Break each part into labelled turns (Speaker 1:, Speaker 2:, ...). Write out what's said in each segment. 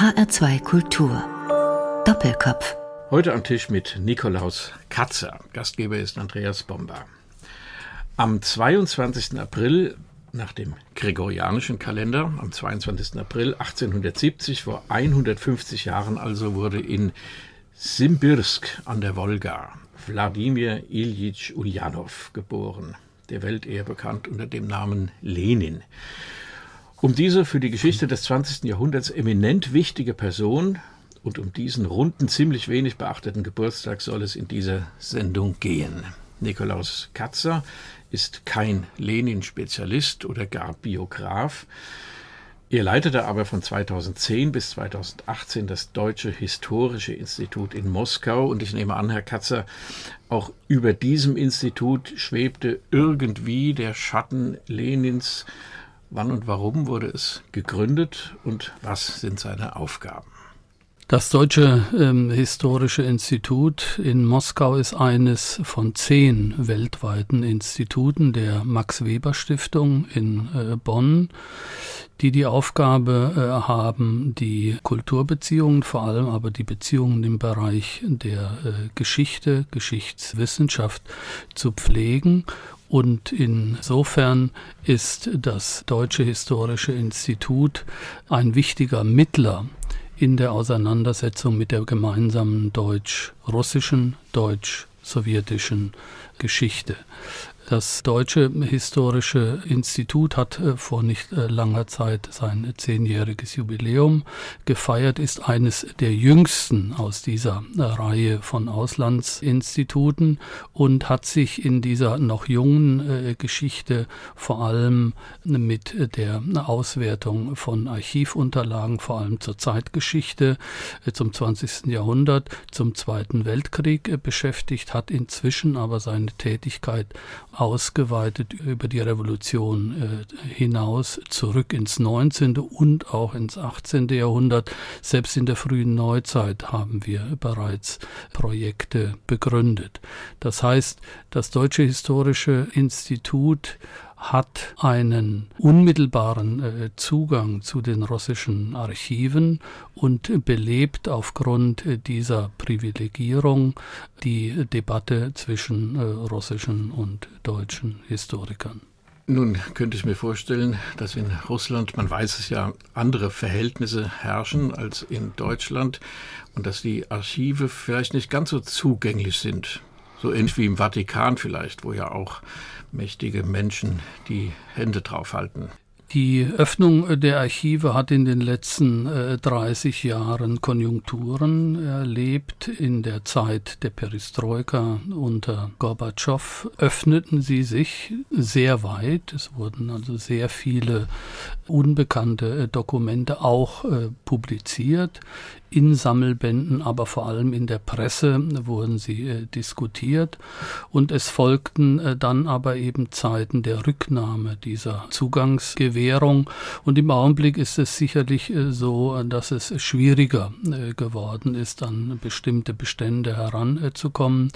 Speaker 1: HR2 Kultur. Doppelkopf.
Speaker 2: Heute am Tisch mit Nikolaus Katzer. Gastgeber ist Andreas Bomber. Am 22. April nach dem gregorianischen Kalender, am 22. April 1870, vor 150 Jahren also, wurde in Simbirsk an der Wolga Wladimir Iljitsch Ulyanov geboren, der Welt eher bekannt unter dem Namen Lenin. Um diese für die Geschichte des 20. Jahrhunderts eminent wichtige Person und um diesen runden, ziemlich wenig beachteten Geburtstag soll es in dieser Sendung gehen. Nikolaus Katzer ist kein Lenin-Spezialist oder gar Biograf. Er leitete aber von 2010 bis 2018 das Deutsche Historische Institut in Moskau und ich nehme an, Herr Katzer, auch über diesem Institut schwebte irgendwie der Schatten Lenins Wann und warum wurde es gegründet und was sind seine Aufgaben?
Speaker 3: Das Deutsche ähm, Historische Institut in Moskau ist eines von zehn weltweiten Instituten der Max Weber Stiftung in äh, Bonn, die die Aufgabe äh, haben, die Kulturbeziehungen, vor allem aber die Beziehungen im Bereich der äh, Geschichte, Geschichtswissenschaft zu pflegen und insofern ist das Deutsche Historische Institut ein wichtiger Mittler in der Auseinandersetzung mit der gemeinsamen deutsch-russischen, deutsch-sowjetischen Geschichte. Das Deutsche Historische Institut hat äh, vor nicht äh, langer Zeit sein zehnjähriges Jubiläum gefeiert, ist eines der jüngsten aus dieser äh, Reihe von Auslandsinstituten und hat sich in dieser noch jungen Geschichte vor allem mit der Auswertung von Archivunterlagen, vor allem zur Zeitgeschichte zum 20. Jahrhundert, zum Zweiten Weltkrieg beschäftigt, hat inzwischen aber seine Tätigkeit ausgeweitet über die Revolution äh, hinaus zurück ins 19. und auch ins 18. Jahrhundert. Selbst in der frühen Neuzeit haben wir bereits Projekte begründet. Das heißt, das Deutsche Historische Institut hat einen unmittelbaren äh, Zugang zu den russischen Archiven und belebt aufgrund äh, dieser Privilegierung die Debatte zwischen äh, russischen und deutschen Historikern.
Speaker 2: Nun könnte ich mir vorstellen, dass in Russland, man weiß es ja, andere Verhältnisse herrschen als in Deutschland und dass die Archive vielleicht nicht ganz so zugänglich sind. So ähnlich wie im Vatikan vielleicht, wo ja auch mächtige Menschen die Hände draufhalten.
Speaker 3: Die Öffnung der Archive hat in den letzten äh, 30 Jahren Konjunkturen erlebt. In der Zeit der Perestroika unter Gorbatschow öffneten sie sich sehr weit. Es wurden also sehr viele unbekannte äh, Dokumente auch äh, publiziert in Sammelbänden, aber vor allem in der Presse wurden sie äh, diskutiert und es folgten äh, dann aber eben Zeiten der Rücknahme dieser Zugangsgewährung und im Augenblick ist es sicherlich äh, so, dass es schwieriger äh, geworden ist, an bestimmte Bestände heranzukommen.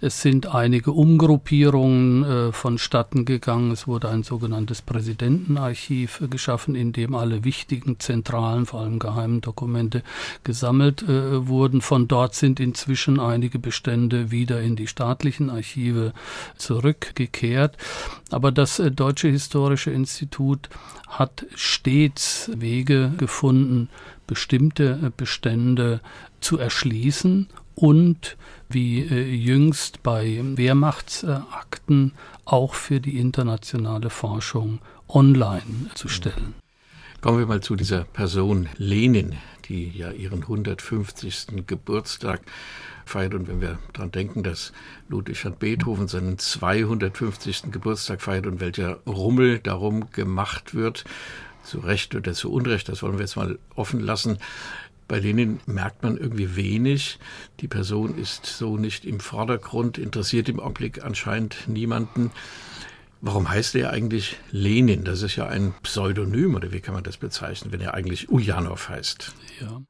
Speaker 3: Es sind einige Umgruppierungen äh, vonstatten gegangen. Es wurde ein sogenanntes Präsidentenarchiv geschaffen, in dem alle wichtigen zentralen, vor allem geheimen Dokumente gesammelt äh, wurden. Von dort sind inzwischen einige Bestände wieder in die staatlichen Archive zurückgekehrt. Aber das äh, Deutsche Historische Institut hat stets Wege gefunden, bestimmte äh, Bestände zu erschließen und wie äh, jüngst bei Wehrmachtsakten auch für die internationale Forschung online zu stellen.
Speaker 2: Kommen wir mal zu dieser Person Lenin, die ja ihren 150. Geburtstag feiert. Und wenn wir daran denken, dass Ludwig van Beethoven seinen 250. Geburtstag feiert und welcher Rummel darum gemacht wird, zu Recht oder zu Unrecht, das wollen wir jetzt mal offen lassen. Bei Lenin merkt man irgendwie wenig. Die Person ist so nicht im Vordergrund, interessiert im Augenblick anscheinend niemanden. Warum heißt er eigentlich Lenin? Das ist ja ein Pseudonym, oder wie kann man das bezeichnen, wenn er eigentlich Ulyanov heißt?
Speaker 3: Ja.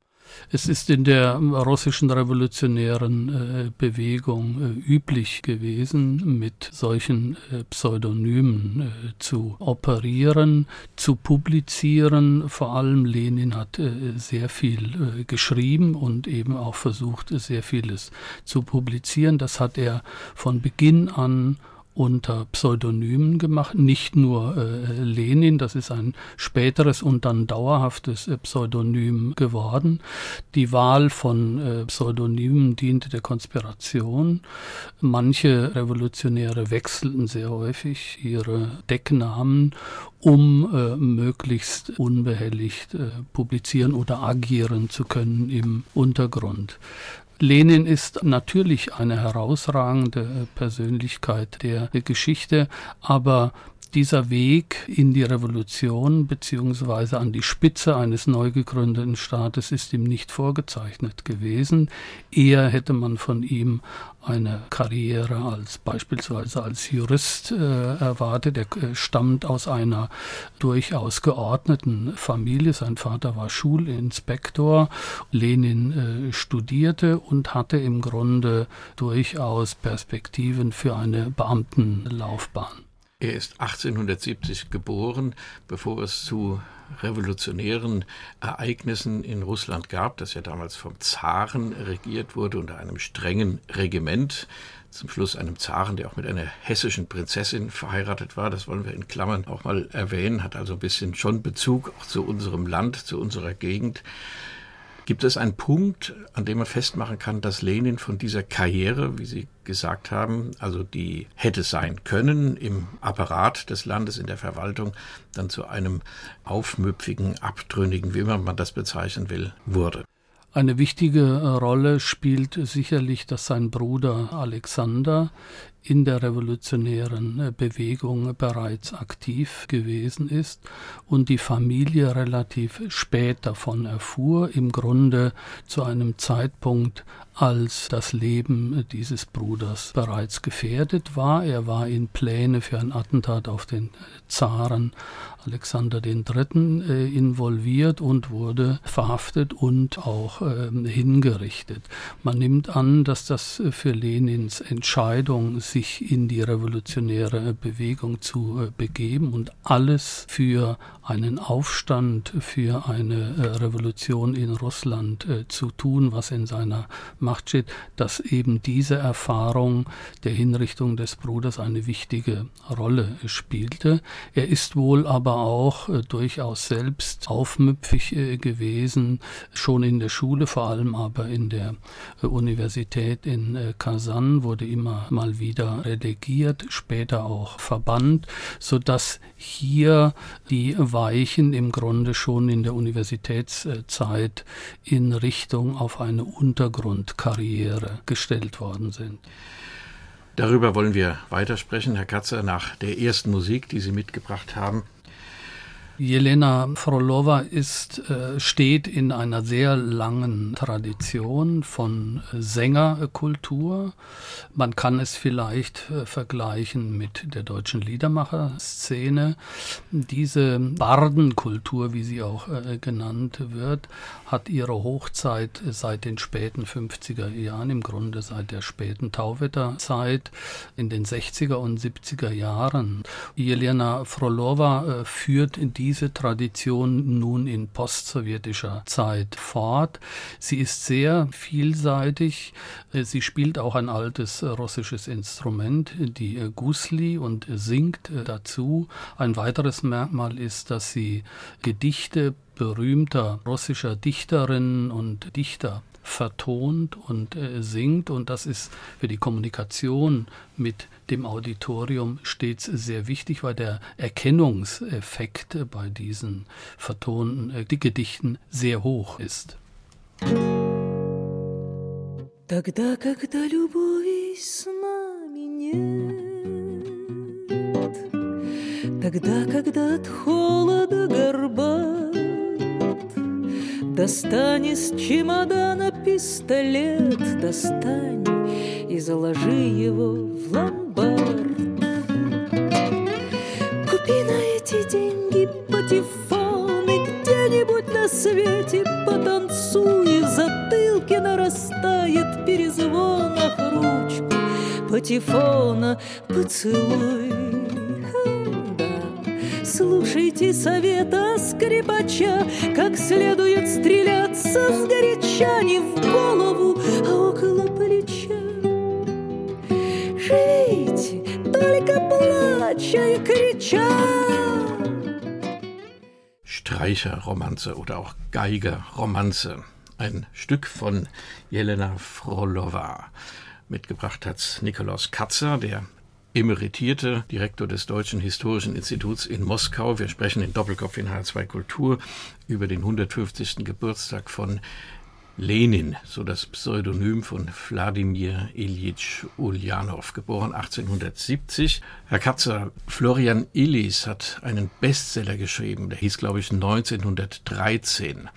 Speaker 3: Es ist in der russischen revolutionären äh, Bewegung äh, üblich gewesen, mit solchen äh, Pseudonymen zu operieren, zu publizieren. Vor allem Lenin hat sehr viel geschrieben und eben auch versucht, sehr vieles zu publizieren. Das hat er von Beginn an unter Pseudonymen gemacht, nicht nur äh, Lenin, das ist ein späteres und dann dauerhaftes äh, Pseudonym geworden. Die Wahl von äh, Pseudonymen diente der Konspiration. Manche Revolutionäre wechselten sehr häufig ihre Decknamen, um äh, möglichst unbehelligt äh, publizieren oder agieren zu können im Untergrund. Lenin ist natürlich eine herausragende Persönlichkeit der Geschichte, aber dieser Weg in die Revolution beziehungsweise an die Spitze eines neu gegründeten Staates ist ihm nicht vorgezeichnet gewesen. Eher hätte man von ihm eine Karriere als beispielsweise als Jurist äh, erwartet. Er äh, stammt aus einer durchaus geordneten Familie. Sein Vater war Schulinspektor. Lenin äh, studierte und hatte im Grunde durchaus Perspektiven für eine Beamtenlaufbahn.
Speaker 2: Er ist 1870 geboren, bevor es zu revolutionären Ereignissen in Russland gab, das ja damals vom Zaren regiert wurde, unter einem strengen Regiment. Zum Schluss einem Zaren, der auch mit einer hessischen Prinzessin verheiratet war. Das wollen wir in Klammern auch mal erwähnen, hat also ein bisschen schon Bezug auch zu unserem Land, zu unserer Gegend. Gibt es einen Punkt, an dem man festmachen kann, dass Lenin von dieser Karriere, wie Sie gesagt haben, also die hätte sein können im Apparat des Landes, in der Verwaltung, dann zu einem aufmüpfigen, abtrünnigen, wie man das bezeichnen will, wurde?
Speaker 3: Eine wichtige Rolle spielt sicherlich, dass sein Bruder Alexander in der revolutionären äh, Bewegung bereits aktiv gewesen ist und die Familie relativ spät davon erfuhr, im Grunde zu einem Zeitpunkt, als das Leben dieses Bruders bereits gefährdet war. Er war in Pläne für ein Attentat auf den Zaren Alexander III. Äh, involviert und wurde verhaftet und auch äh, hingerichtet. Man nimmt an, dass das für Lenins Entscheidung, sich in die revolutionäre Bewegung zu äh, begeben und alles für einen Aufstand, für eine äh, Revolution in Russland äh, zu tun, was in seiner Steht, dass eben diese Erfahrung der Hinrichtung des Bruders eine wichtige Rolle spielte. Er ist wohl aber auch äh, durchaus selbst aufmüpfig äh, gewesen, schon in der Schule, vor allem aber in der äh, Universität in äh, Kasan wurde immer mal wieder relegiert, später auch verbannt, so dass hier die Weichen im Grunde schon in der Universitätszeit in Richtung auf eine Untergrundkarriere gestellt worden sind.
Speaker 2: Darüber wollen wir weitersprechen, Herr Katzer, nach der ersten Musik, die Sie mitgebracht haben.
Speaker 3: Jelena Frolova ist, äh, steht in einer sehr langen Tradition von Sängerkultur. Man kann es vielleicht äh, vergleichen mit der deutschen Liedermacherszene. Diese Bardenkultur, wie sie auch äh, genannt wird, hat ihre Hochzeit seit den späten 50er Jahren, im Grunde seit der späten Tauwetterzeit in den 60er und 70er Jahren. Jelena Frolova führt die diese Tradition nun in postsowjetischer Zeit fort. Sie ist sehr vielseitig. Sie spielt auch ein altes russisches Instrument, die Gusli, und singt dazu. Ein weiteres Merkmal ist, dass sie Gedichte berühmter russischer Dichterinnen und Dichter vertont und äh, singt und das ist für die Kommunikation mit dem Auditorium stets sehr wichtig, weil der Erkennungseffekt bei diesen vertonten äh, Gedichten sehr hoch ist. Тогда, когда любови с нами нет, Тогда, когда от холода горбат, Достань из чемодана пистолет, достань И заложи его в ломбард. Купи на эти деньги патефоны Где-нибудь на свете потанцуй
Speaker 4: стрелки нарастает перезвонах ручку Патефона поцелуй да. Слушайте совета скрипача Как следует стреляться с горяча Не в голову, а около Живите, только плача и крича
Speaker 2: Streicherromanze oder auch Geigerromanze. Ein Stück von Jelena Frolova. Mitgebracht hat Nikolaus Katzer, der emeritierte Direktor des Deutschen Historischen Instituts in Moskau. Wir sprechen in Doppelkopf in H2 Kultur über den 150. Geburtstag von Lenin, so das Pseudonym von Wladimir Ilyich Ulyanov, geboren 1870. Herr Katzer, Florian Illis hat einen Bestseller geschrieben, der hieß, glaube ich, 1913.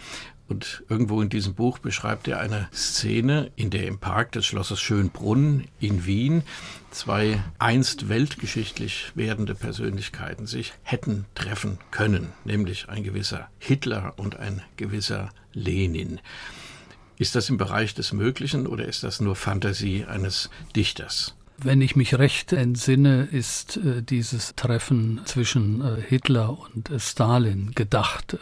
Speaker 2: Und irgendwo in diesem Buch beschreibt er eine Szene, in der im Park des Schlosses Schönbrunn in Wien zwei einst weltgeschichtlich werdende Persönlichkeiten sich hätten treffen können, nämlich ein gewisser Hitler und ein gewisser Lenin. Ist das im Bereich des Möglichen oder ist das nur Fantasie eines Dichters?
Speaker 3: Wenn ich mich recht entsinne, ist äh, dieses Treffen zwischen äh, Hitler und äh, Stalin gedacht.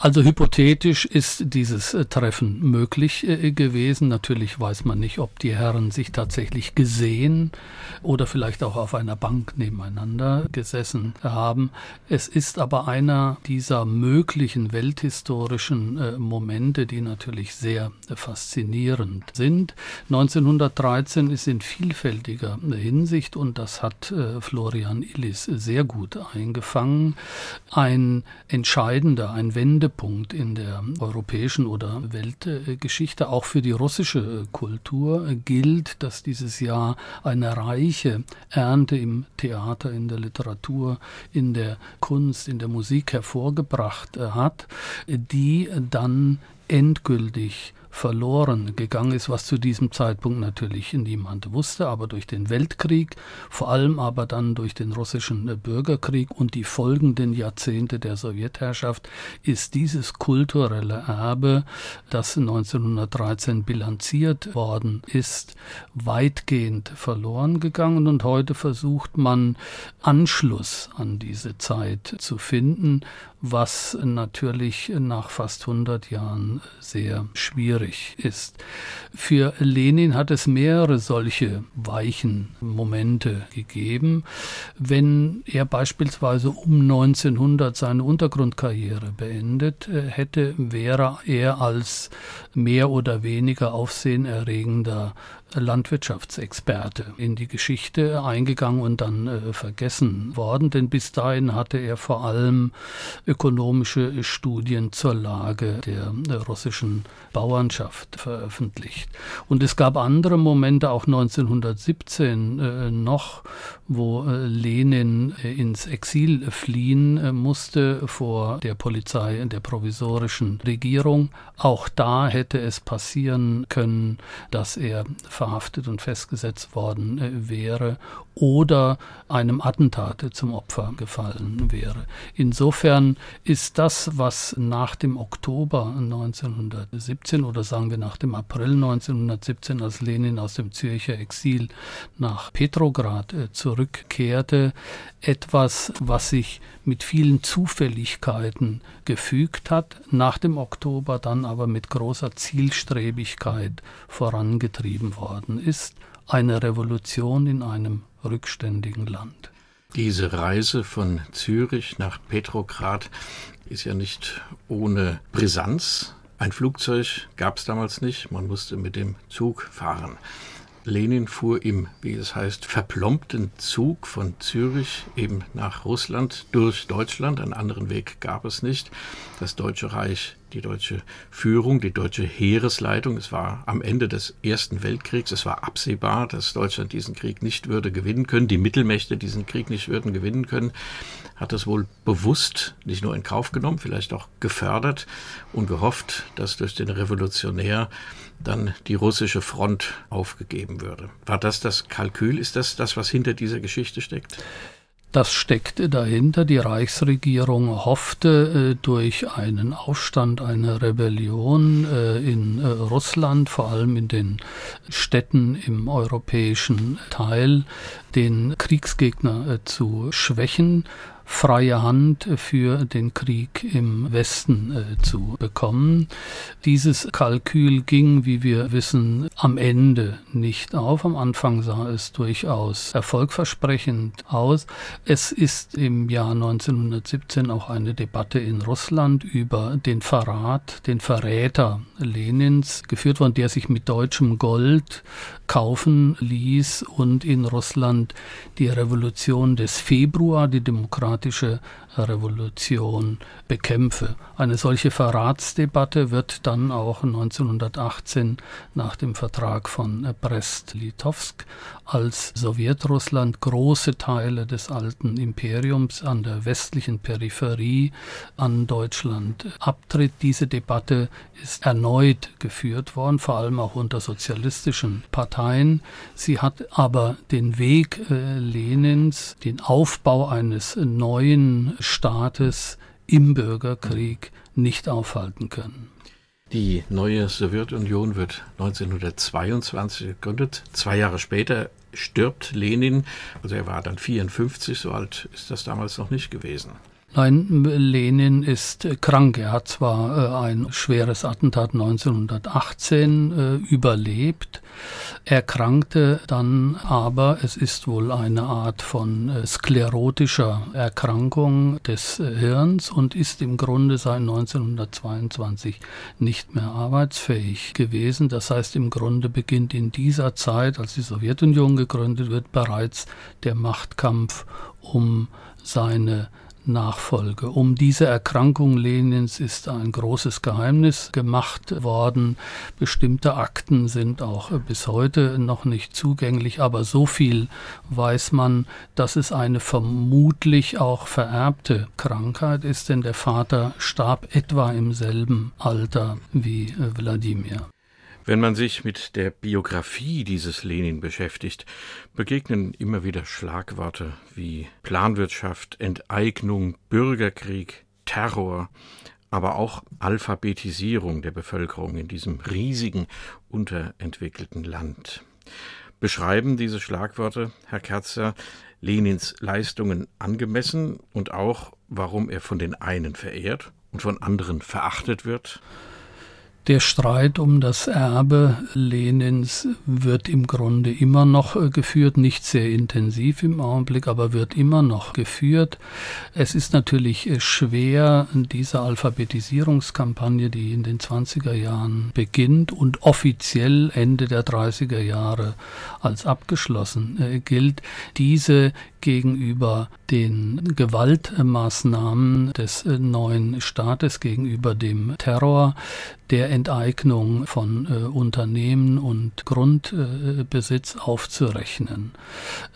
Speaker 3: Also hypothetisch ist dieses äh, Treffen möglich äh, gewesen. Natürlich weiß man nicht, ob die Herren sich tatsächlich gesehen oder vielleicht auch auf einer Bank nebeneinander gesessen haben. Es ist aber einer dieser möglichen welthistorischen äh, Momente, die natürlich sehr faszinierend sind. 1913 ist in vielfältiger vielfältiger Hinsicht und das hat äh, Florian Illis sehr gut eingefangen. Ein entscheidender, ein Wendepunkt in der europäischen oder Weltgeschichte, auch für die russische Kultur, gilt, dass dieses Jahr eine reiche Ernte im Theater, in der Literatur, in der Kunst, in der Musik hervorgebracht äh, hat, die dann endgültig verloren gegangen ist, was zu diesem Zeitpunkt natürlich niemand wusste, aber durch den Weltkrieg, vor allem aber dann durch den russischen Bürgerkrieg und die folgenden Jahrzehnte der Sowjetherrschaft ist dieses kulturelle Erbe, das 1913 bilanziert worden ist, weitgehend verloren gegangen. Und heute versucht man Anschluss an diese Zeit zu finden, was natürlich nach fast 100 Jahren sehr schwierig ist. Für Lenin hat es mehrere solche weichen Momente gegeben. Wenn er beispielsweise um 1900 seine Untergrundkarriere beendet äh, hätte, wäre er als mehr oder weniger aufsehenerregender Landwirtschaftsexperte in die Geschichte eingegangen und dann äh, vergessen worden, denn bis dahin hatte er vor allem ökonomische Studien zur Lage der, der russischen Bauernschaft veröffentlicht. Und es gab andere Momente, auch 1917 äh, noch, wo äh, Lenin äh, ins Exil fliehen äh, musste vor der Polizei der provisorischen Regierung. Auch da hätte es passieren können, dass er verhaftet und festgesetzt worden äh, wäre oder einem Attentat zum Opfer gefallen wäre. Insofern ist das, was nach dem Oktober 1917 oder sagen wir nach dem April 1917, als Lenin aus dem Zürcher Exil nach Petrograd äh, zurückkehrte, etwas, was sich mit vielen Zufälligkeiten gefügt hat, nach dem Oktober dann aber mit großer Zielstrebigkeit vorangetrieben worden ist. Eine Revolution in einem rückständigen Land.
Speaker 2: Diese Reise von Zürich nach Petrograd ist ja nicht ohne Brisanz. Ein Flugzeug gab es damals nicht, man musste mit dem Zug fahren. Lenin fuhr im, wie es heißt, verplombten Zug von Zürich eben nach Russland durch Deutschland. Einen anderen Weg gab es nicht. Das Deutsche Reich die deutsche Führung, die deutsche Heeresleitung. Es war am Ende des Ersten Weltkriegs, es war absehbar, dass Deutschland diesen Krieg nicht würde gewinnen können, die Mittelmächte diesen Krieg nicht würden gewinnen können, hat es wohl bewusst nicht nur in Kauf genommen, vielleicht auch gefördert und gehofft, dass durch den Revolutionär dann die russische Front aufgegeben würde. War das das Kalkül? Ist das das, was hinter dieser Geschichte steckt?
Speaker 3: Das steckte dahinter. Die Reichsregierung hoffte äh, durch einen Aufstand, eine Rebellion äh, in äh, Russland, vor allem in den Städten im europäischen Teil, den Kriegsgegner äh, zu schwächen freie Hand für den Krieg im Westen äh, zu bekommen. Dieses Kalkül ging, wie wir wissen, am Ende nicht auf. Am Anfang sah es durchaus erfolgversprechend aus. Es ist im Jahr 1917 auch eine Debatte in Russland über den Verrat, den Verräter Lenins geführt worden, der sich mit deutschem Gold kaufen ließ und in Russland die Revolution des Februar, die demokratische Revolution bekämpfe. Eine solche Verratsdebatte wird dann auch 1918 nach dem Vertrag von Brest-Litovsk, als Sowjetrussland große Teile des alten Imperiums an der westlichen Peripherie an Deutschland abtritt. Diese Debatte ist erneut geführt worden, vor allem auch unter sozialistischen Parteien. Sie hat aber den Weg äh, Lenins, den Aufbau eines neuen Staates im Bürgerkrieg nicht aufhalten können.
Speaker 2: Die neue Sowjetunion wird 1922 gegründet. Zwei Jahre später stirbt Lenin. Also er war dann 54, so alt ist das damals noch nicht gewesen.
Speaker 3: Nein, Lenin ist krank. Er hat zwar äh, ein schweres Attentat 1918 äh, überlebt, erkrankte dann aber, es ist wohl eine Art von äh, sklerotischer Erkrankung des äh, Hirns und ist im Grunde seit 1922 nicht mehr arbeitsfähig gewesen. Das heißt, im Grunde beginnt in dieser Zeit, als die Sowjetunion gegründet wird, bereits der Machtkampf um seine Nachfolge. Um diese Erkrankung Lenins ist ein großes Geheimnis gemacht worden. Bestimmte Akten sind auch bis heute noch nicht zugänglich, aber so viel weiß man, dass es eine vermutlich auch vererbte Krankheit ist, denn der Vater starb etwa im selben Alter wie Wladimir.
Speaker 2: Wenn man sich mit der Biografie dieses Lenin beschäftigt, begegnen immer wieder Schlagworte wie Planwirtschaft, Enteignung, Bürgerkrieg, Terror, aber auch Alphabetisierung der Bevölkerung in diesem riesigen, unterentwickelten Land. Beschreiben diese Schlagworte, Herr Kerzer, Lenins Leistungen angemessen und auch, warum er von den einen verehrt und von anderen verachtet wird?
Speaker 3: Der Streit um das Erbe Lenins wird im Grunde immer noch äh, geführt, nicht sehr intensiv im Augenblick, aber wird immer noch geführt. Es ist natürlich äh, schwer, diese Alphabetisierungskampagne, die in den 20er Jahren beginnt und offiziell Ende der 30er Jahre als abgeschlossen äh, gilt, diese gegenüber den Gewaltmaßnahmen des neuen Staates, gegenüber dem Terror, der Enteignung von äh, Unternehmen und Grundbesitz äh, aufzurechnen.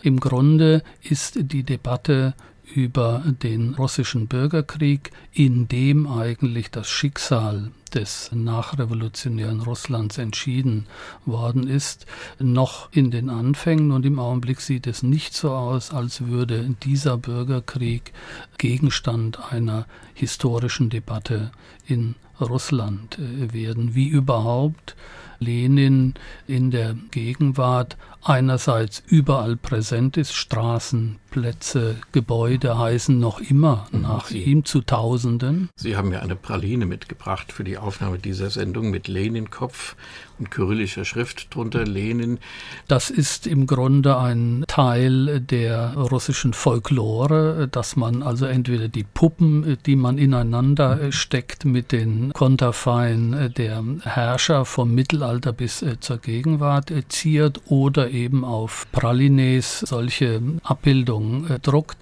Speaker 3: Im Grunde ist die Debatte über den russischen Bürgerkrieg, in dem eigentlich das Schicksal des nachrevolutionären Russlands entschieden worden ist, noch in den Anfängen. Und im Augenblick sieht es nicht so aus, als würde dieser Bürgerkrieg Gegenstand einer historischen Debatte in Russland äh, werden, wie überhaupt Lenin in der Gegenwart einerseits überall präsent ist, Straßen, Plätze, Gebäude heißen noch immer mhm. nach Sie, ihm zu Tausenden.
Speaker 2: Sie haben ja eine Praline mitgebracht für die Aufnahme dieser Sendung mit Lenin-Kopf und kyrillischer Schrift drunter, Lenin.
Speaker 3: Das ist im Grunde ein Teil der russischen Folklore, dass man also entweder die Puppen, die man ineinander steckt mit den Konterfeien der Herrscher vom Mittelalter bis zur Gegenwart ziert oder eben auf Pralines solche Abbildungen äh, druckt.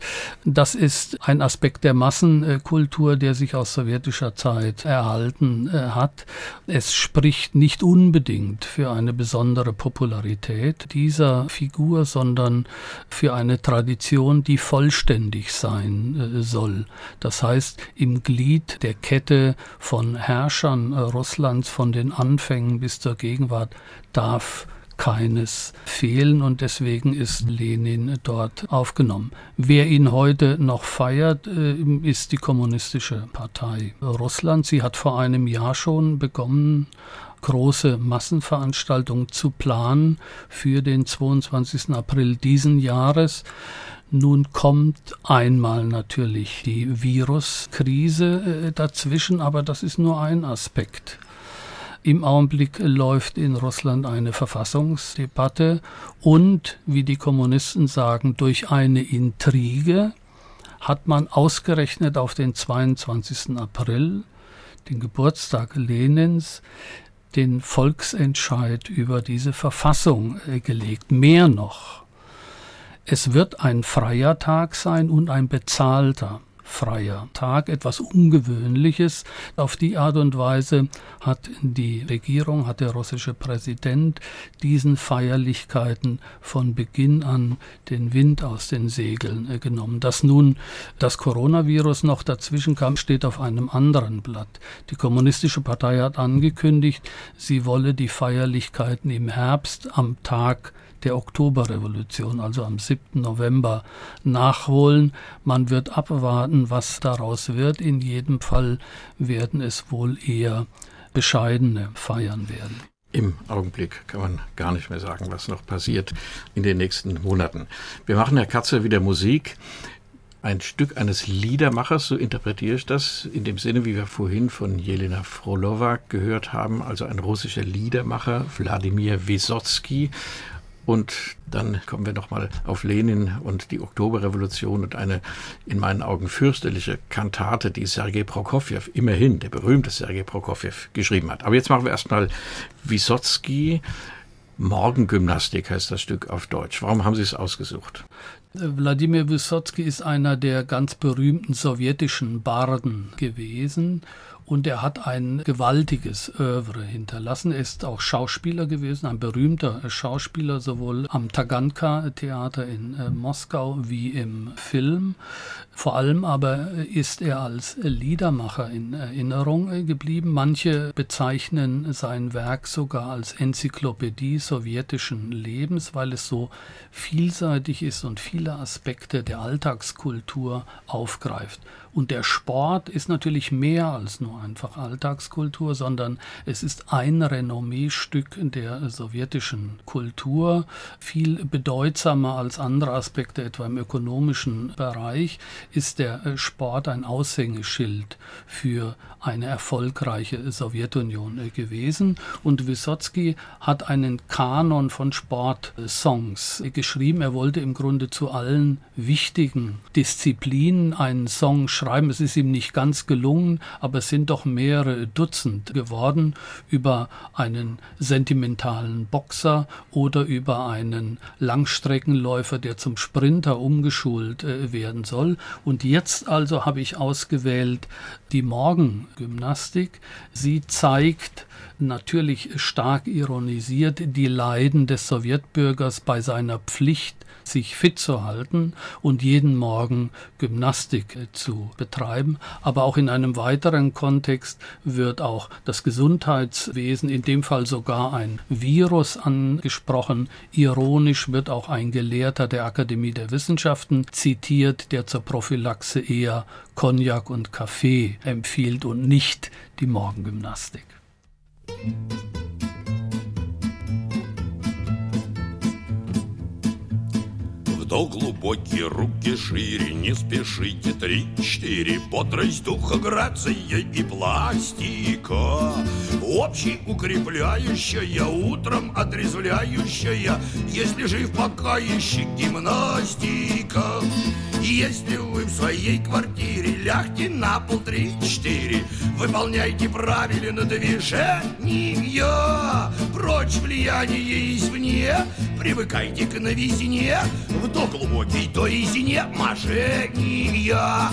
Speaker 3: Das ist ein Aspekt der Massenkultur, der sich aus sowjetischer Zeit erhalten äh, hat. Es spricht nicht unbedingt für eine besondere Popularität dieser Figur, sondern für eine Tradition, die vollständig sein äh, soll. Das heißt, im Glied der Kette von Herrschern Russlands von den Anfängen bis zur Gegenwart darf keines fehlen und deswegen ist Lenin dort aufgenommen. Wer ihn heute noch feiert, äh, ist die Kommunistische Partei Russland. Sie hat vor einem Jahr schon begonnen, große Massenveranstaltungen zu planen für den 22. April diesen Jahres. Nun kommt einmal natürlich die Viruskrise äh, dazwischen, aber das ist nur ein Aspekt. Im Augenblick läuft in Russland eine Verfassungsdebatte und, wie die Kommunisten sagen, durch eine Intrige hat man ausgerechnet auf den 22. April, den Geburtstag Lenins, den Volksentscheid über diese Verfassung äh, gelegt. Mehr noch, es wird ein freier Tag sein und ein bezahlter freier Tag, etwas Ungewöhnliches. Auf die Art und Weise hat die Regierung, hat der russische Präsident diesen Feierlichkeiten von Beginn an den Wind aus den Segeln äh, genommen. Dass nun das Coronavirus noch dazwischen kam, steht auf einem anderen Blatt. Die Kommunistische Partei hat angekündigt, sie wolle die Feierlichkeiten im Herbst am Tag der Oktoberrevolution, also am 7. November, nachholen. Man wird abwarten, was daraus wird. In jedem Fall werden es wohl eher bescheidene Feiern werden.
Speaker 2: Im Augenblick kann man gar nicht mehr sagen, was noch passiert in den nächsten Monaten. Wir machen Herr Katze wieder Musik. Ein Stück eines Liedermachers, so interpretiere ich das, in dem Sinne, wie wir vorhin von Jelena Frolova gehört haben, also ein russischer Liedermacher, Wladimir Wysotsky. Und dann kommen wir nochmal auf Lenin und die Oktoberrevolution und eine in meinen Augen fürchterliche Kantate, die Sergei Prokofjew, immerhin der berühmte Sergei Prokofjew, geschrieben hat. Aber jetzt machen wir erstmal Wysotsky. Morgengymnastik heißt das Stück auf Deutsch. Warum haben Sie es ausgesucht?
Speaker 3: Wladimir Wysotsky ist einer der ganz berühmten sowjetischen Barden gewesen und er hat ein gewaltiges Oeuvre hinterlassen. Er ist auch Schauspieler gewesen, ein berühmter Schauspieler, sowohl am Taganka-Theater in äh, Moskau wie im Film. Vor allem aber ist er als Liedermacher in Erinnerung geblieben. Manche bezeichnen sein Werk sogar als Enzyklopädie sowjetischen Lebens, weil es so vielseitig ist und viele Aspekte der Alltagskultur aufgreift. Und der Sport ist natürlich mehr als nur einfach Alltagskultur, sondern es ist ein Renommeestück der sowjetischen Kultur, viel bedeutsamer als andere Aspekte, etwa im ökonomischen Bereich, ist der Sport ein Aushängeschild für eine erfolgreiche Sowjetunion gewesen. Und Wysotsky hat einen Kanon von Sportsongs geschrieben. Er wollte im Grunde zu allen wichtigen Disziplinen einen Song schreiben schreiben. Es ist ihm nicht ganz gelungen, aber es sind doch mehrere Dutzend geworden über einen sentimentalen Boxer oder über einen Langstreckenläufer, der zum Sprinter umgeschult äh, werden soll. Und jetzt also habe ich ausgewählt die Morgengymnastik. Sie zeigt natürlich stark ironisiert die Leiden des Sowjetbürgers bei seiner Pflicht sich fit zu halten und jeden Morgen Gymnastik äh, zu betreiben. Aber auch in einem weiteren Kontext wird auch das Gesundheitswesen, in dem Fall sogar ein Virus angesprochen. Ironisch wird auch ein Gelehrter der Akademie der Wissenschaften zitiert, der zur Prophylaxe eher Cognac und Kaffee empfiehlt und nicht die Morgengymnastik.
Speaker 5: Кто глубокие руки шире, не спешите Три-четыре, бодрость духа, грация и пластика. Общий укрепляющая, утром отрезвляющая Если жив пока еще гимнастика если вы в своей квартире лягте на пол три-четыре. Выполняйте правильно движения Прочь влияние извне Привыкайте к новизне. В то глубокий, то изине мошенния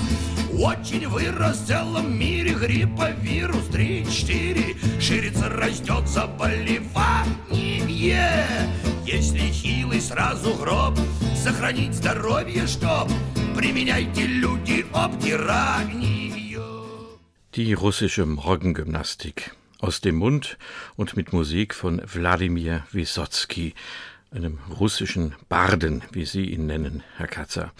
Speaker 5: очень вырос в целом мире гриппа вирус 3-4 Ширится, растет заболевание. Если хилый, сразу гроб. Сохранить здоровье, чтоб Применяйте люди обтирание
Speaker 2: Die russische Morgengymnastik aus dem Mund und mit Musik von Wladimir Wysotsky, einem russischen Barden, wie Sie ihn nennen, Herr Katzer.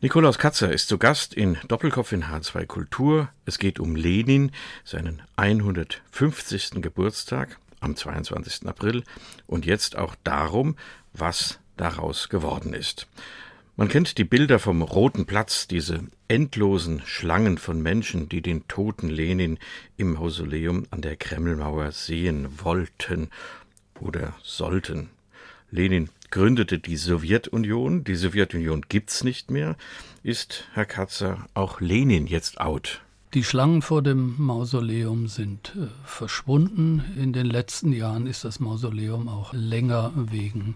Speaker 2: Nikolaus Katzer ist zu Gast in Doppelkopf in H2 Kultur. Es geht um Lenin, seinen 150. Geburtstag am 22. April und jetzt auch darum, was daraus geworden ist. Man kennt die Bilder vom Roten Platz, diese endlosen Schlangen von Menschen, die den toten Lenin im Mausoleum an der Kremlmauer sehen wollten oder sollten. Lenin gründete die Sowjetunion, die Sowjetunion gibt's nicht mehr. Ist, Herr Katzer, auch Lenin jetzt out?
Speaker 3: Die Schlangen vor dem Mausoleum sind äh, verschwunden. In den letzten Jahren ist das Mausoleum auch länger wegen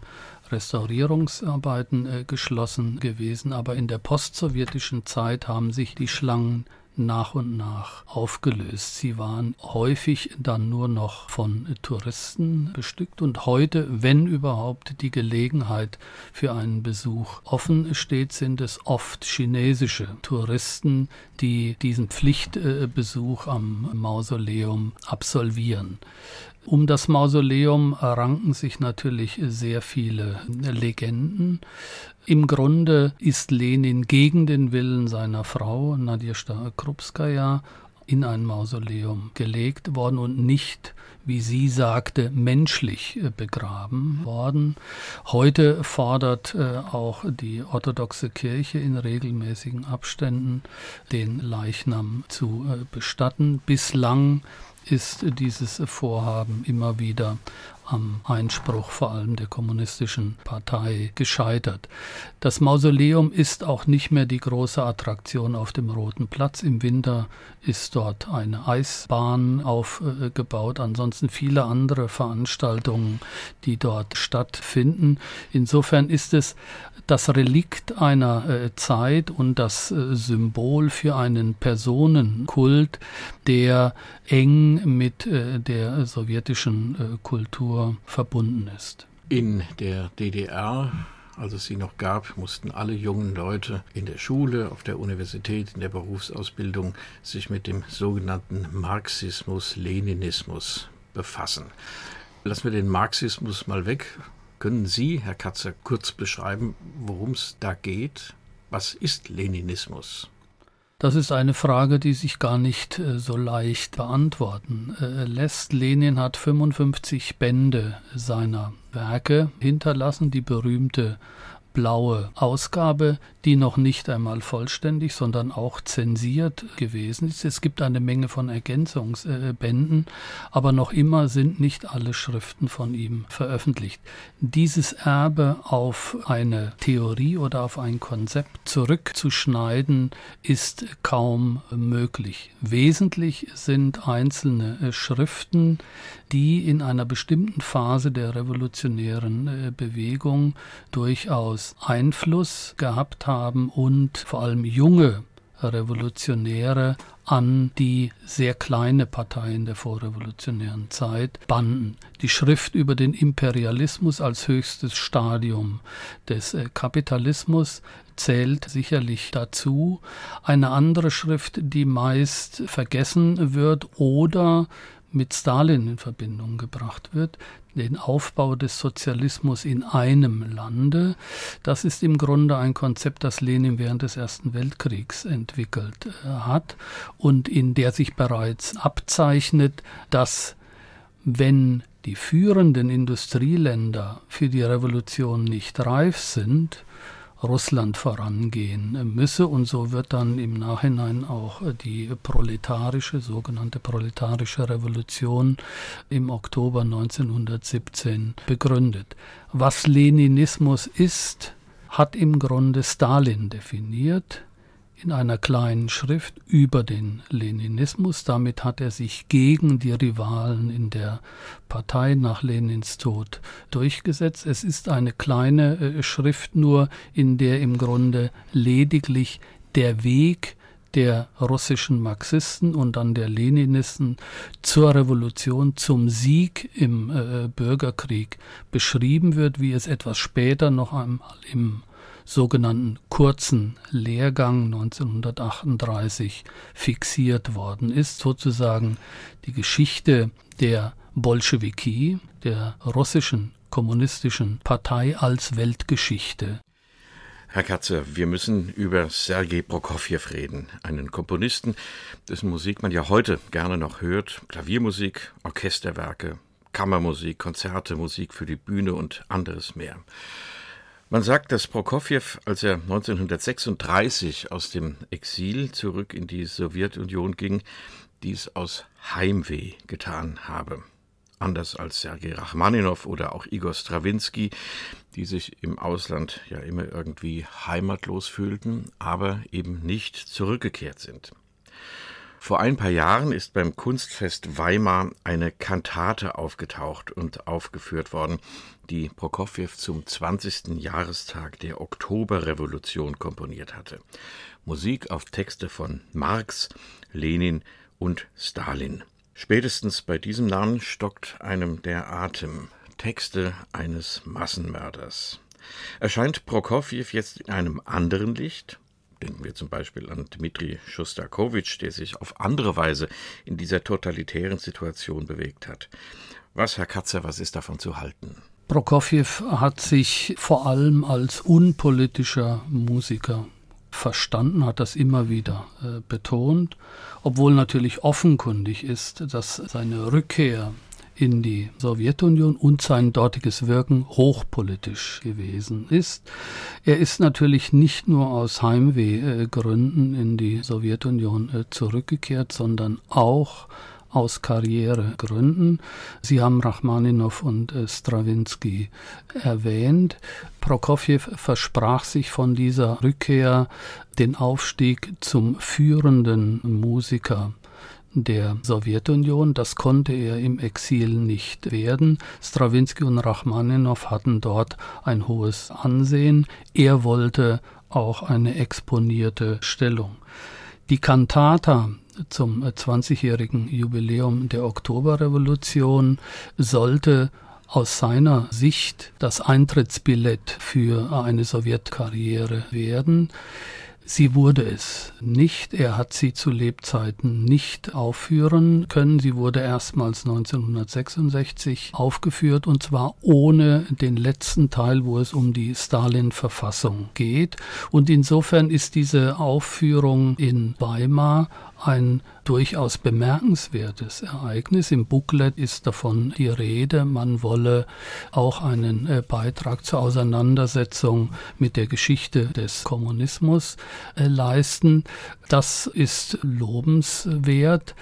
Speaker 3: Restaurierungsarbeiten äh, geschlossen gewesen, aber in der postsowjetischen Zeit haben sich die Schlangen nach und nach aufgelöst. Sie waren häufig dann nur noch von Touristen bestückt und heute, wenn überhaupt die Gelegenheit für einen Besuch offen steht, sind es oft chinesische Touristen, die diesen Pflichtbesuch am Mausoleum absolvieren. Um das Mausoleum ranken sich natürlich sehr viele Legenden. Im Grunde ist Lenin gegen den Willen seiner Frau, Nadjesta Krupskaya, in ein Mausoleum gelegt worden und nicht, wie sie sagte, menschlich äh, begraben worden. Heute fordert äh, auch die orthodoxe Kirche in regelmäßigen Abständen, den Leichnam zu äh, bestatten. Bislang ist dieses Vorhaben immer wieder am Einspruch vor allem der kommunistischen Partei gescheitert. Das Mausoleum ist auch nicht mehr die große Attraktion auf dem Roten Platz. Im Winter ist dort eine Eisbahn aufgebaut, ansonsten viele andere Veranstaltungen, die dort stattfinden. Insofern ist es das Relikt einer äh, Zeit und das äh, Symbol für einen Personenkult, der eng mit äh, der sowjetischen Kultur verbunden ist.
Speaker 2: In der DDR als es sie noch gab, mussten alle jungen Leute in der Schule, auf der Universität, in der Berufsausbildung sich mit dem sogenannten Marxismus, Leninismus befassen. Lassen wir den Marxismus mal weg. Können Sie, Herr Katzer, kurz beschreiben, worum es da geht? Was ist Leninismus?
Speaker 3: Das ist eine Frage, die sich gar nicht äh, so leicht beantworten äh, lässt. Lenin hat 55 Bände seiner Werke hinterlassen, die berühmte blaue Ausgabe, die noch nicht einmal vollständig, sondern auch zensiert gewesen ist. Es gibt eine Menge von Ergänzungsbänden, aber noch immer sind nicht alle Schriften von ihm veröffentlicht. Dieses Erbe auf eine Theorie oder auf ein Konzept zurückzuschneiden, ist kaum möglich. Wesentlich sind einzelne Schriften, die in einer bestimmten Phase der revolutionären äh, Bewegung durchaus Einfluss gehabt haben und vor allem junge Revolutionäre an die sehr kleine Parteien der vorrevolutionären Zeit banden. Die Schrift über den Imperialismus als höchstes Stadium des äh, Kapitalismus zählt sicherlich dazu. Eine andere Schrift, die meist vergessen wird oder mit Stalin in Verbindung gebracht wird, den Aufbau des Sozialismus in einem Lande. Das ist im Grunde ein Konzept, das Lenin während des Ersten Weltkriegs entwickelt äh, hat und in der sich bereits abzeichnet, dass wenn die führenden Industrieländer für die Revolution nicht reif sind, Russland vorangehen müsse. Und so wird dann im Nachhinein auch die proletarische, sogenannte proletarische Revolution im Oktober 1917 begründet. Was Leninismus ist, hat im Grunde Stalin definiert in einer kleinen Schrift über den Leninismus. Damit hat er sich gegen die Rivalen in der Partei nach Lenins Tod durchgesetzt. Es ist eine kleine äh, Schrift nur, in der im Grunde lediglich der Weg der russischen Marxisten und dann der Leninisten zur Revolution, zum Sieg im äh, Bürgerkrieg beschrieben wird, wie es etwas später noch einmal im sogenannten kurzen Lehrgang 1938 fixiert worden ist, sozusagen die Geschichte der Bolschewiki, der russischen kommunistischen Partei als Weltgeschichte.
Speaker 2: Herr Katze, wir müssen über Sergei Prokofjew reden, einen Komponisten, dessen Musik man ja heute gerne noch hört, Klaviermusik, Orchesterwerke, Kammermusik, Konzerte, Musik für die Bühne und anderes mehr. Man sagt, dass Prokofjew, als er 1936 aus dem Exil zurück in die Sowjetunion ging, dies aus Heimweh getan habe. Anders als Sergei Rachmaninow oder auch Igor Strawinski, die sich im Ausland ja immer irgendwie heimatlos fühlten, aber eben nicht zurückgekehrt sind. Vor ein paar Jahren ist beim Kunstfest Weimar eine Kantate aufgetaucht und aufgeführt worden, die Prokofjew zum 20. Jahrestag der Oktoberrevolution komponiert hatte. Musik auf Texte von Marx, Lenin und Stalin. Spätestens bei diesem Namen stockt einem der Atem. Texte eines Massenmörders. Erscheint Prokofjew jetzt in einem anderen Licht? Denken wir zum Beispiel an Dmitri Schostakowitsch, der sich auf andere Weise in dieser totalitären Situation bewegt hat. Was, Herr Katzer, was ist davon zu halten?
Speaker 3: Prokofjew hat sich vor allem als unpolitischer Musiker verstanden, hat das immer wieder äh, betont, obwohl natürlich offenkundig ist, dass seine Rückkehr in die Sowjetunion und sein dortiges Wirken hochpolitisch gewesen ist. Er ist natürlich nicht nur aus Heimwehgründen in die Sowjetunion äh, zurückgekehrt, sondern auch aus Karrieregründen. Sie haben Rachmaninow und äh, Strawinsky erwähnt. Prokofjew versprach sich von dieser Rückkehr den Aufstieg zum führenden Musiker der Sowjetunion. Das konnte er im Exil nicht werden. Strawinsky und Rachmaninow hatten dort ein hohes Ansehen. Er wollte auch eine exponierte Stellung. Die Kantata zum 20-jährigen Jubiläum der Oktoberrevolution sollte aus seiner Sicht das Eintrittsbillett für eine Sowjetkarriere werden. Sie wurde es nicht. Er hat sie zu Lebzeiten nicht aufführen können. Sie wurde erstmals 1966 aufgeführt und zwar ohne den letzten Teil, wo es um die Stalin-Verfassung geht. Und insofern ist diese Aufführung in Weimar ein durchaus bemerkenswertes Ereignis. Im Booklet ist davon die Rede, man wolle auch einen äh, Beitrag zur Auseinandersetzung mit der Geschichte des Kommunismus äh, leisten. Das ist lobenswert.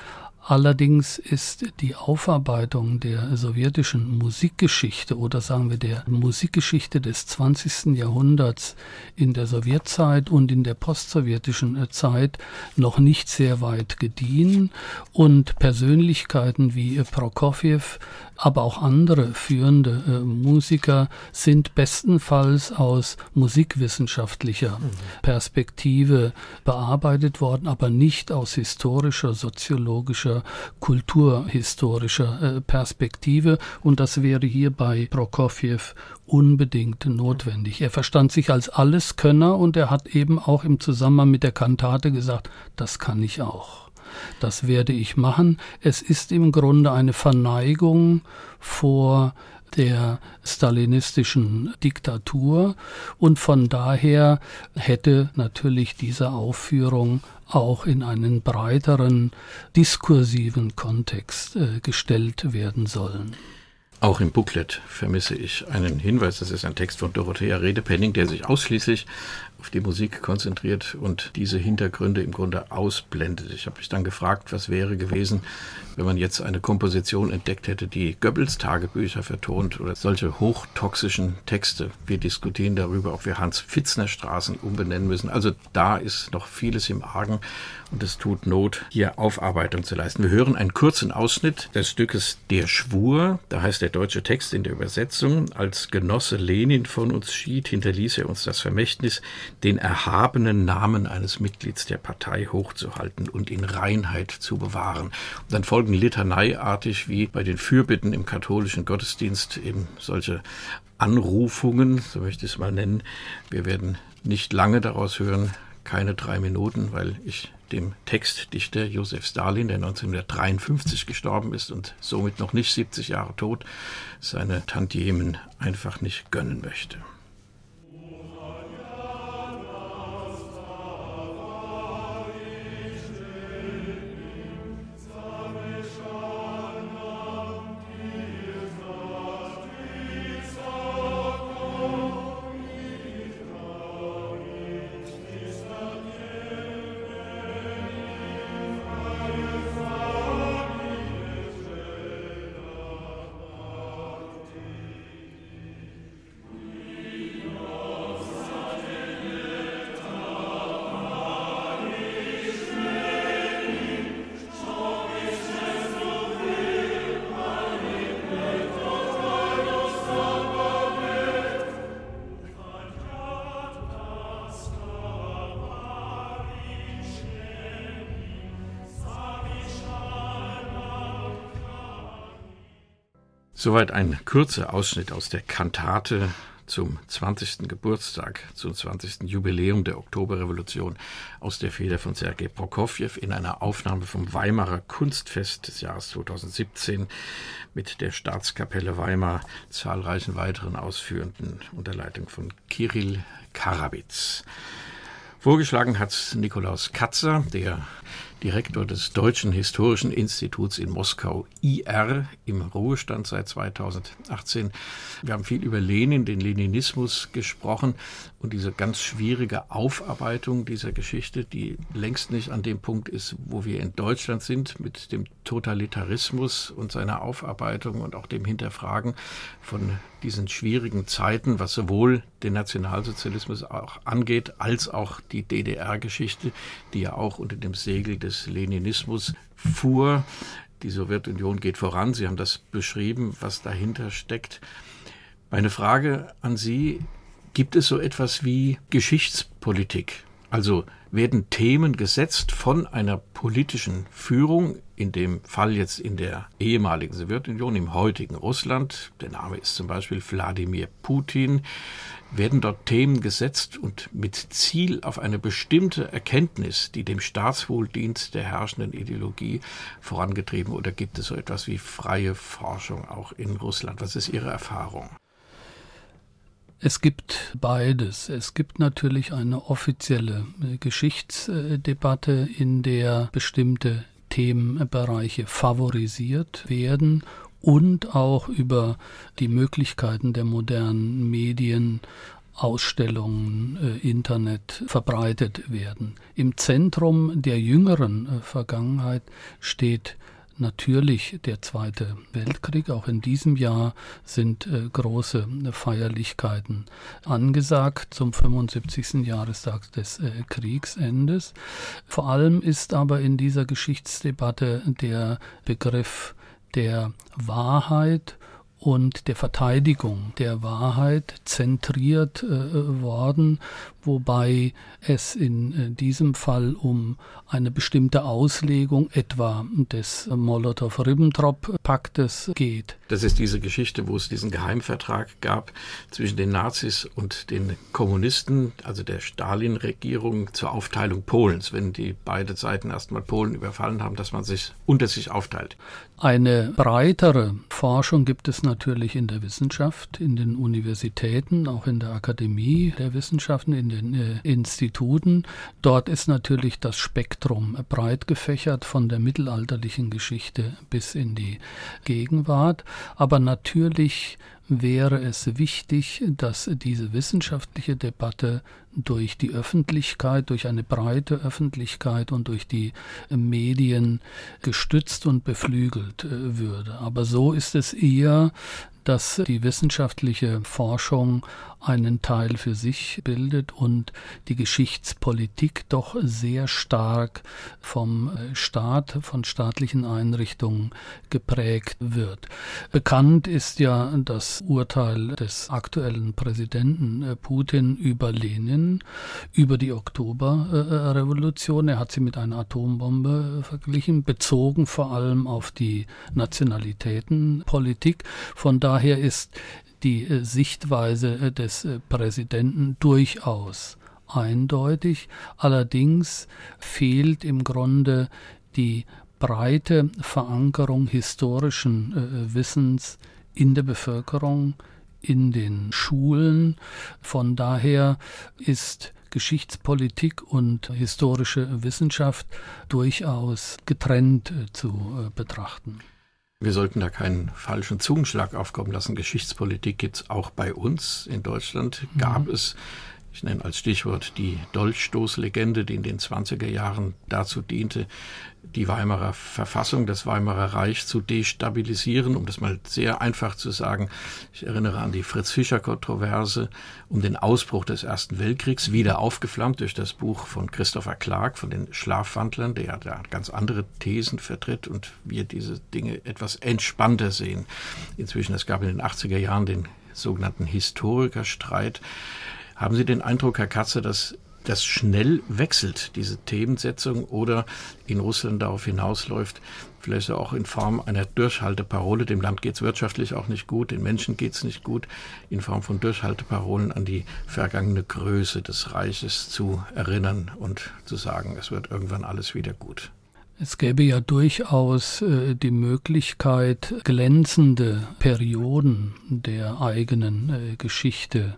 Speaker 3: Allerdings ist die Aufarbeitung der sowjetischen Musikgeschichte oder sagen wir der Musikgeschichte des 20. Jahrhunderts in der Sowjetzeit und in der postsowjetischen Zeit noch nicht sehr weit gediehen und Persönlichkeiten wie Prokofjew aber auch andere führende äh, Musiker sind bestenfalls aus musikwissenschaftlicher mhm. Perspektive bearbeitet worden, aber nicht aus historischer, soziologischer, kulturhistorischer äh, Perspektive. Und das wäre hier bei Prokofjew unbedingt notwendig. Er verstand sich als Alleskönner und er hat eben auch im Zusammenhang mit der Kantate gesagt, das kann ich auch. Das werde ich machen. Es ist im Grunde eine Verneigung vor der stalinistischen Diktatur und von daher hätte natürlich diese Aufführung auch in einen breiteren diskursiven Kontext äh, gestellt werden sollen.
Speaker 2: Auch im Booklet vermisse ich einen Hinweis. Das ist ein Text von Dorothea Redepenning, der sich ausschließlich auf die Musik konzentriert und diese Hintergründe im Grunde ausblendet. Ich habe mich dann gefragt, was wäre gewesen, wenn man jetzt eine Komposition entdeckt hätte, die Goebbels Tagebücher vertont oder solche hochtoxischen Texte. Wir diskutieren darüber, ob wir Hans-Pfitzner-Straßen umbenennen müssen. Also da ist noch vieles im Argen und es tut Not, hier Aufarbeitung zu leisten. Wir hören einen kurzen Ausschnitt des Stückes Der Schwur. Da heißt der deutsche Text in der Übersetzung, als Genosse Lenin von uns schied, hinterließ er uns das Vermächtnis, den erhabenen Namen eines Mitglieds der Partei hochzuhalten und in Reinheit zu bewahren. Und dann folgen litaneiartig wie bei den Fürbitten im katholischen Gottesdienst eben solche Anrufungen, so möchte ich es mal nennen. Wir werden nicht lange daraus hören, keine drei Minuten, weil ich dem Textdichter Josef Stalin, der 1953 gestorben ist und somit noch nicht 70 Jahre tot, seine Tantiemen einfach nicht gönnen möchte. Soweit ein kurzer Ausschnitt aus der Kantate zum 20. Geburtstag, zum 20. Jubiläum der Oktoberrevolution aus der Feder von Sergei Prokofjew in einer Aufnahme vom Weimarer Kunstfest des Jahres 2017 mit der Staatskapelle Weimar, zahlreichen weiteren Ausführenden unter Leitung von Kirill Karabitz. Vorgeschlagen hat Nikolaus Katzer, der Direktor des Deutschen Historischen Instituts in Moskau, IR, im Ruhestand seit 2018. Wir haben viel über Lenin, den Leninismus gesprochen und diese ganz schwierige Aufarbeitung dieser Geschichte, die längst nicht an dem Punkt ist, wo wir in Deutschland sind, mit dem Totalitarismus und seiner Aufarbeitung und auch dem Hinterfragen von diesen schwierigen Zeiten, was sowohl den Nationalsozialismus auch angeht, als auch die DDR-Geschichte, die ja auch unter dem Segel des des Leninismus fuhr. Die Sowjetunion geht voran. Sie haben das beschrieben, was dahinter steckt. Meine Frage an Sie, gibt es so etwas wie Geschichtspolitik? Also werden Themen gesetzt von einer politischen Führung, in dem Fall jetzt in der ehemaligen Sowjetunion, im heutigen Russland, der Name ist zum Beispiel Wladimir Putin, werden dort Themen gesetzt und mit Ziel auf eine bestimmte Erkenntnis, die dem Staatswohl dient, der herrschenden Ideologie vorangetrieben? Oder gibt es so etwas wie freie Forschung auch in Russland? Was ist Ihre Erfahrung?
Speaker 3: Es gibt beides. Es gibt natürlich eine offizielle äh, Geschichtsdebatte, in der bestimmte Themenbereiche favorisiert werden und auch über die Möglichkeiten der modernen Medien Ausstellungen, äh, Internet verbreitet werden. Im Zentrum der jüngeren äh, Vergangenheit steht natürlich der Zweite Weltkrieg. Auch in diesem Jahr sind äh, große Feierlichkeiten angesagt zum 75. Jahrestag des äh, Kriegsendes. Vor allem ist aber in dieser Geschichtsdebatte der Begriff der Wahrheit und der Verteidigung der Wahrheit zentriert äh, worden, wobei es in äh, diesem Fall um eine bestimmte Auslegung etwa des Molotow-Ribbentrop-Paktes geht.
Speaker 2: Das ist diese Geschichte, wo es diesen Geheimvertrag gab zwischen den Nazis und den Kommunisten, also der Stalin-Regierung zur Aufteilung Polens, wenn die beide Seiten erstmal Polen überfallen haben, dass man sich unter sich aufteilt.
Speaker 3: Eine breitere Forschung gibt es natürlich in der Wissenschaft, in den Universitäten, auch in der Akademie der Wissenschaften, in den äh, Instituten. Dort ist natürlich das Spektrum breit gefächert von der mittelalterlichen Geschichte bis in die Gegenwart. Aber natürlich wäre es wichtig, dass diese wissenschaftliche Debatte durch die Öffentlichkeit, durch eine breite Öffentlichkeit und durch die Medien gestützt und beflügelt äh, würde. Aber so ist es eher, dass die wissenschaftliche Forschung einen Teil für sich bildet und die Geschichtspolitik doch sehr stark vom äh, Staat, von staatlichen Einrichtungen geprägt wird. Bekannt ist ja das Urteil des aktuellen Präsidenten äh, Putin über Lenin, über die Oktoberrevolution. Er hat sie mit einer Atombombe verglichen, bezogen vor allem auf die Nationalitätenpolitik. Von daher ist die äh, Sichtweise äh, des äh, Präsidenten durchaus eindeutig. Allerdings fehlt im Grunde die breite Verankerung historischen Wissens in der Bevölkerung, in den Schulen. Von daher ist Geschichtspolitik und historische Wissenschaft durchaus getrennt zu betrachten.
Speaker 2: Wir sollten da keinen falschen Zungenschlag aufkommen lassen. Geschichtspolitik gibt es auch bei uns in Deutschland. Gab mhm. es ich nenne als Stichwort die Dolchstoßlegende, die in den 20er Jahren dazu diente, die Weimarer Verfassung, das Weimarer Reich zu destabilisieren, um das mal sehr einfach zu sagen. Ich erinnere an die Fritz-Fischer-Kontroverse um den Ausbruch des Ersten Weltkriegs, wieder aufgeflammt durch das Buch von Christopher Clark, von den Schlafwandlern, der da ganz andere Thesen vertritt und wir diese Dinge etwas entspannter sehen. Inzwischen, es gab in den 80er Jahren den sogenannten Historikerstreit, haben Sie den Eindruck, Herr Katze, dass das schnell wechselt, diese Themensetzung, oder in Russland darauf hinausläuft, vielleicht auch in Form einer Durchhalteparole, dem Land geht es wirtschaftlich auch nicht gut, den Menschen geht es nicht gut, in Form von Durchhalteparolen an die vergangene Größe des Reiches zu erinnern und zu sagen, es wird irgendwann alles wieder gut.
Speaker 3: Es gäbe ja durchaus äh, die Möglichkeit, glänzende Perioden der eigenen äh, Geschichte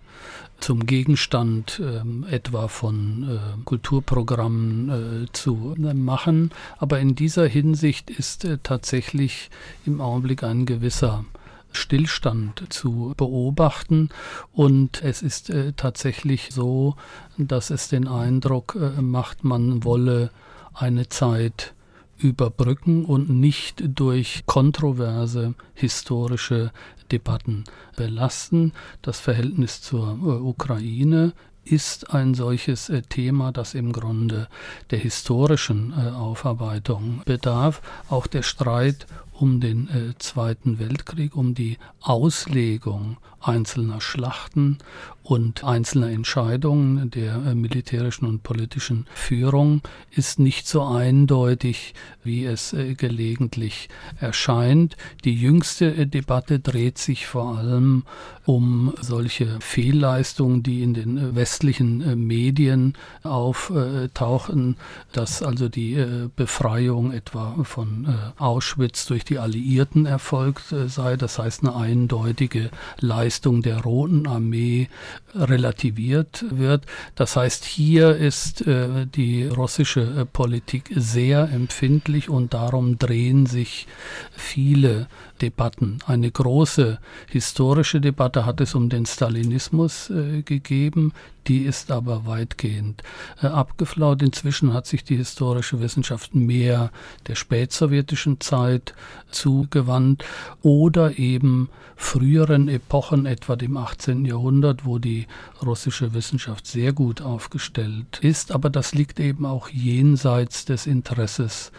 Speaker 3: zum Gegenstand äh, etwa von äh, Kulturprogrammen äh, zu äh, machen. Aber in dieser Hinsicht ist tatsächlich im Augenblick ein gewisser Stillstand zu beobachten. Und es ist tatsächlich so, dass es den Eindruck macht, man wolle eine Zeit überbrücken und nicht durch kontroverse historische Debatten belasten. Das Verhältnis zur äh, Ukraine ist ein solches äh, Thema, das im Grunde der historischen äh, Aufarbeitung bedarf. Auch der Streit um den äh, Zweiten Weltkrieg, um die Auslegung einzelner Schlachten und einzelner Entscheidungen der äh, militärischen und politischen Führung ist nicht so eindeutig, wie es äh, gelegentlich erscheint. Die jüngste äh, Debatte dreht sich vor allem um solche Fehlleistungen, die in den äh, westlichen äh, Medien auftauchen, dass also die Befreiung etwa von Auschwitz durch die Alliierten erfolgt sei, das heißt eine eindeutige Leistung der Roten Armee relativiert wird. Das heißt, hier ist äh, die russische äh, Politik sehr empfindlich und darum drehen sich viele Debatten. Eine große historische Debatte hat es um den Stalinismus äh, gegeben, die ist aber weitgehend äh, abgeflaut. Inzwischen hat sich die historische Wissenschaft mehr der spätsowjetischen Zeit zugewandt oder eben früheren Epochen, etwa dem 18. Jahrhundert, wo die russische Wissenschaft sehr gut aufgestellt ist. Aber das liegt eben auch jenseits des Interesses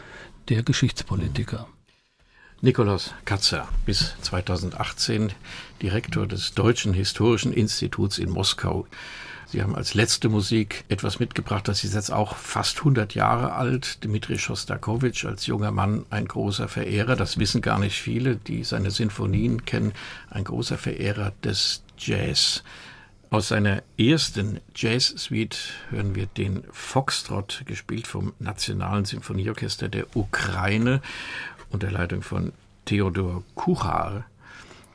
Speaker 3: der Geschichtspolitiker.
Speaker 2: Nikolaus Katzer, bis 2018 Direktor des Deutschen Historischen Instituts in Moskau. Sie haben als letzte Musik etwas mitgebracht, das ist jetzt auch fast 100 Jahre alt. Dmitri Schostakowitsch als junger Mann ein großer Verehrer, das wissen gar nicht viele, die seine Sinfonien kennen, ein großer Verehrer des Jazz. Aus seiner ersten Jazz-Suite hören wir den Foxtrot, gespielt vom Nationalen Sinfonieorchester der Ukraine unter Leitung von Theodor Kuchar.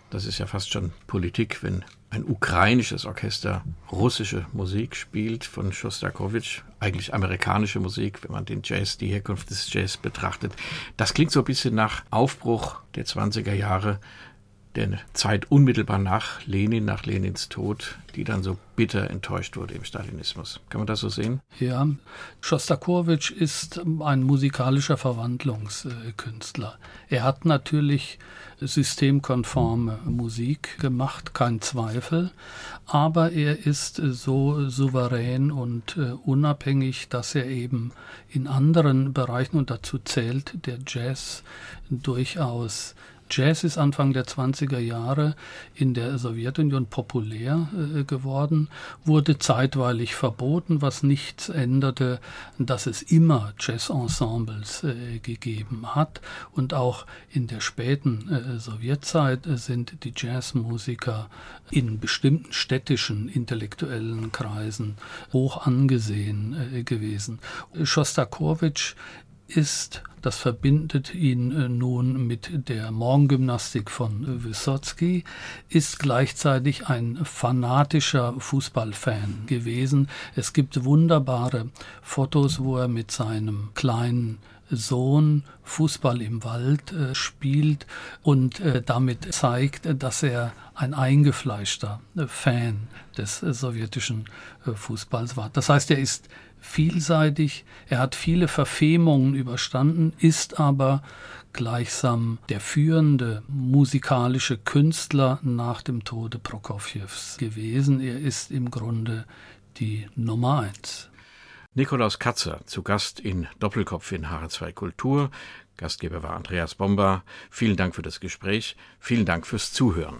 Speaker 2: Das ist ja fast schon Politik, wenn ein ukrainisches Orchester russische Musik spielt von Schostakowitsch, eigentlich amerikanische Musik, wenn man den Jazz, die Herkunft des Jazz betrachtet. Das klingt so ein bisschen nach Aufbruch der 20er Jahre der Zeit unmittelbar nach Lenin, nach Lenins Tod, die dann so bitter enttäuscht wurde im Stalinismus. Kann man das so sehen?
Speaker 3: Ja, Schostakowitsch ist ein musikalischer Verwandlungskünstler. Er hat natürlich systemkonforme Musik gemacht, kein Zweifel, aber er ist so souverän und äh, unabhängig, dass er eben in anderen Bereichen, und dazu zählt der Jazz durchaus Jazz ist Anfang der 20er Jahre in der Sowjetunion populär äh, geworden, wurde zeitweilig verboten, was nichts änderte, dass es immer Jazzensembles äh, gegeben hat. Und auch in der späten äh, Sowjetzeit sind die Jazzmusiker in bestimmten städtischen intellektuellen Kreisen hoch angesehen äh, gewesen. Schostakowitsch ist, das verbindet ihn äh, nun mit der Morgengymnastik von Wysotsky, ist gleichzeitig ein fanatischer Fußballfan gewesen. Es gibt wunderbare Fotos, wo er mit seinem kleinen Sohn Fußball im Wald äh, spielt und äh, damit zeigt, dass er ein eingefleischter Fan des sowjetischen Fußballs war. Das heißt, er ist vielseitig, er hat viele Verfemungen überstanden, ist aber gleichsam der führende musikalische Künstler nach dem Tode Prokofjews gewesen. Er ist im Grunde die Nummer eins.
Speaker 2: Nikolaus Katzer zu Gast in Doppelkopf in HR2 Kultur. Gastgeber war Andreas Bomber. Vielen Dank für das Gespräch. Vielen Dank fürs Zuhören.